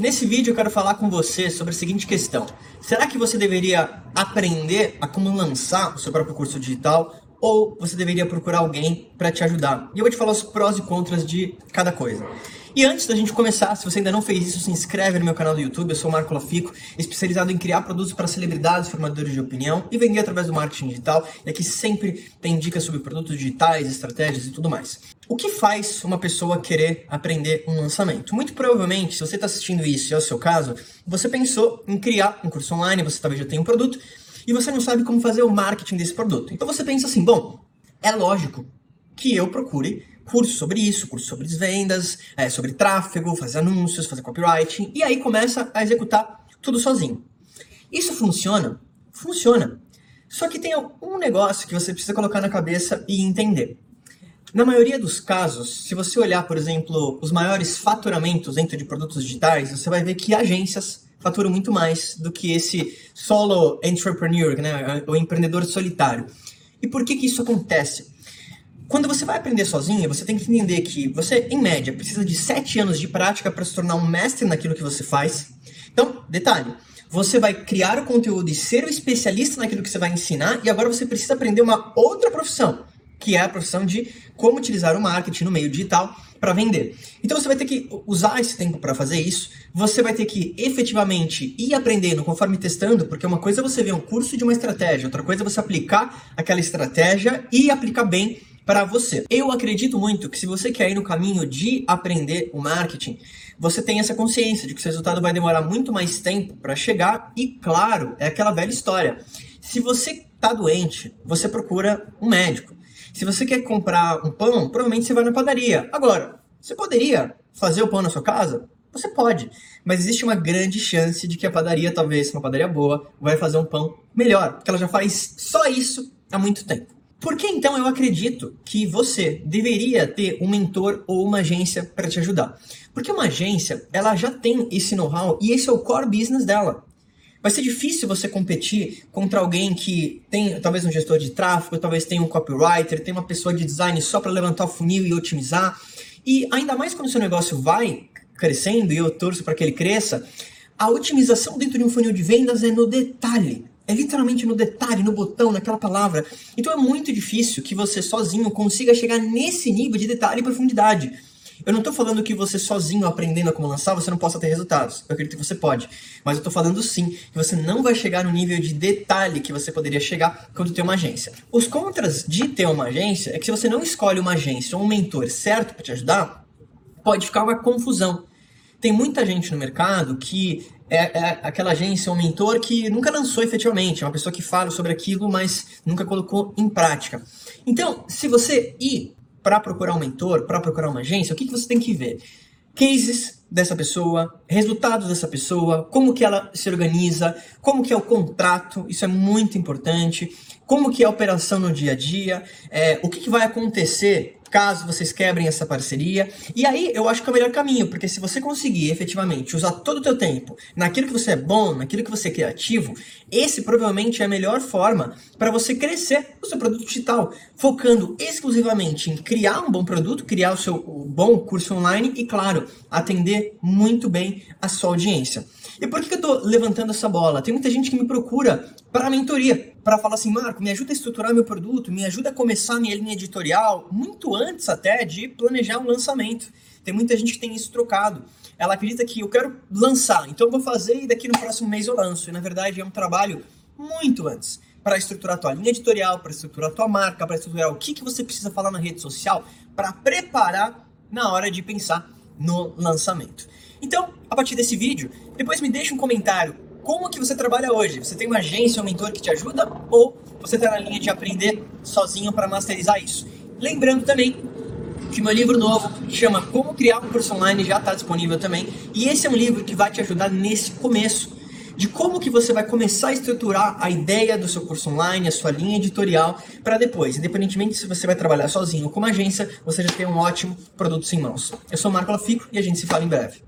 Nesse vídeo eu quero falar com você sobre a seguinte questão. Será que você deveria aprender a como lançar o seu próprio curso digital ou você deveria procurar alguém para te ajudar? E eu vou te falar os prós e contras de cada coisa. E antes da gente começar, se você ainda não fez isso, se inscreve no meu canal do YouTube. Eu sou o Marco Lafico, especializado em criar produtos para celebridades, formadores de opinião e vender através do marketing digital. E aqui sempre tem dicas sobre produtos digitais, estratégias e tudo mais. O que faz uma pessoa querer aprender um lançamento? Muito provavelmente, se você está assistindo isso e é o seu caso, você pensou em criar um curso online, você talvez já tenha um produto e você não sabe como fazer o marketing desse produto. Então você pensa assim: bom, é lógico que eu procure curso sobre isso, curso sobre vendas, é, sobre tráfego, fazer anúncios, fazer copywriting, e aí começa a executar tudo sozinho. Isso funciona? Funciona. Só que tem um negócio que você precisa colocar na cabeça e entender. Na maioria dos casos, se você olhar, por exemplo, os maiores faturamentos dentro de produtos digitais, você vai ver que agências faturam muito mais do que esse solo entrepreneur, né, o empreendedor solitário. E por que, que isso acontece? Quando você vai aprender sozinho, você tem que entender que você, em média, precisa de 7 anos de prática para se tornar um mestre naquilo que você faz. Então, detalhe, você vai criar o conteúdo e ser o especialista naquilo que você vai ensinar, e agora você precisa aprender uma outra profissão, que é a profissão de como utilizar o marketing no meio digital para vender. Então você vai ter que usar esse tempo para fazer isso, você vai ter que efetivamente ir aprendendo conforme testando, porque uma coisa é você ver um curso de uma estratégia, outra coisa é você aplicar aquela estratégia e aplicar bem para você. Eu acredito muito que se você quer ir no caminho de aprender o marketing, você tem essa consciência de que o resultado vai demorar muito mais tempo para chegar e, claro, é aquela velha história. Se você está doente, você procura um médico. Se você quer comprar um pão, provavelmente você vai na padaria. Agora, você poderia fazer o pão na sua casa? Você pode, mas existe uma grande chance de que a padaria, talvez uma padaria boa, vai fazer um pão melhor, porque ela já faz só isso há muito tempo. Por que então eu acredito que você deveria ter um mentor ou uma agência para te ajudar? Porque uma agência, ela já tem esse know-how e esse é o core business dela. Vai ser difícil você competir contra alguém que tem talvez um gestor de tráfego, talvez tenha um copywriter, tem uma pessoa de design só para levantar o funil e otimizar. E ainda mais quando o seu negócio vai crescendo e eu torço para que ele cresça, a otimização dentro de um funil de vendas é no detalhe. É literalmente no detalhe, no botão, naquela palavra. Então é muito difícil que você sozinho consiga chegar nesse nível de detalhe e profundidade. Eu não estou falando que você sozinho aprendendo a como lançar, você não possa ter resultados. Eu acredito que você pode. Mas eu estou falando sim que você não vai chegar no nível de detalhe que você poderia chegar quando tem uma agência. Os contras de ter uma agência é que se você não escolhe uma agência ou um mentor certo para te ajudar, pode ficar uma confusão. Tem muita gente no mercado que é, é, aquela agência, um mentor que nunca lançou efetivamente, é uma pessoa que fala sobre aquilo, mas nunca colocou em prática. Então, se você ir para procurar um mentor, para procurar uma agência, o que, que você tem que ver? Cases dessa pessoa, resultados dessa pessoa, como que ela se organiza, como que é o contrato, isso é muito importante, como que é a operação no dia a dia, é, o que, que vai acontecer caso vocês quebrem essa parceria. E aí eu acho que é o melhor caminho, porque se você conseguir efetivamente usar todo o teu tempo naquilo que você é bom, naquilo que você é criativo, esse provavelmente é a melhor forma para você crescer o seu produto digital, focando exclusivamente em criar um bom produto, criar o seu bom curso online e, claro, atender muito bem a sua audiência. E por que eu estou levantando essa bola? Tem muita gente que me procura para mentoria, para falar assim, Marco, me ajuda a estruturar meu produto, me ajuda a começar minha linha editorial, muito antes até de planejar um lançamento. Tem muita gente que tem isso trocado. Ela acredita que eu quero lançar, então eu vou fazer e daqui no próximo mês eu lanço. E na verdade é um trabalho muito antes para estruturar a tua linha editorial, para estruturar a tua marca, para estruturar o que, que você precisa falar na rede social, para preparar na hora de pensar no lançamento. Então, a partir desse vídeo, depois me deixa um comentário. Como que você trabalha hoje? Você tem uma agência, um mentor que te ajuda? Ou você está na linha de aprender sozinho para masterizar isso? Lembrando também que meu livro novo chama Como Criar um Curso Online já está disponível também. E esse é um livro que vai te ajudar nesse começo de como que você vai começar a estruturar a ideia do seu curso online, a sua linha editorial, para depois, independentemente se você vai trabalhar sozinho ou com uma agência, você já ter um ótimo produto em mãos. Eu sou o Marco Lafico e a gente se fala em breve.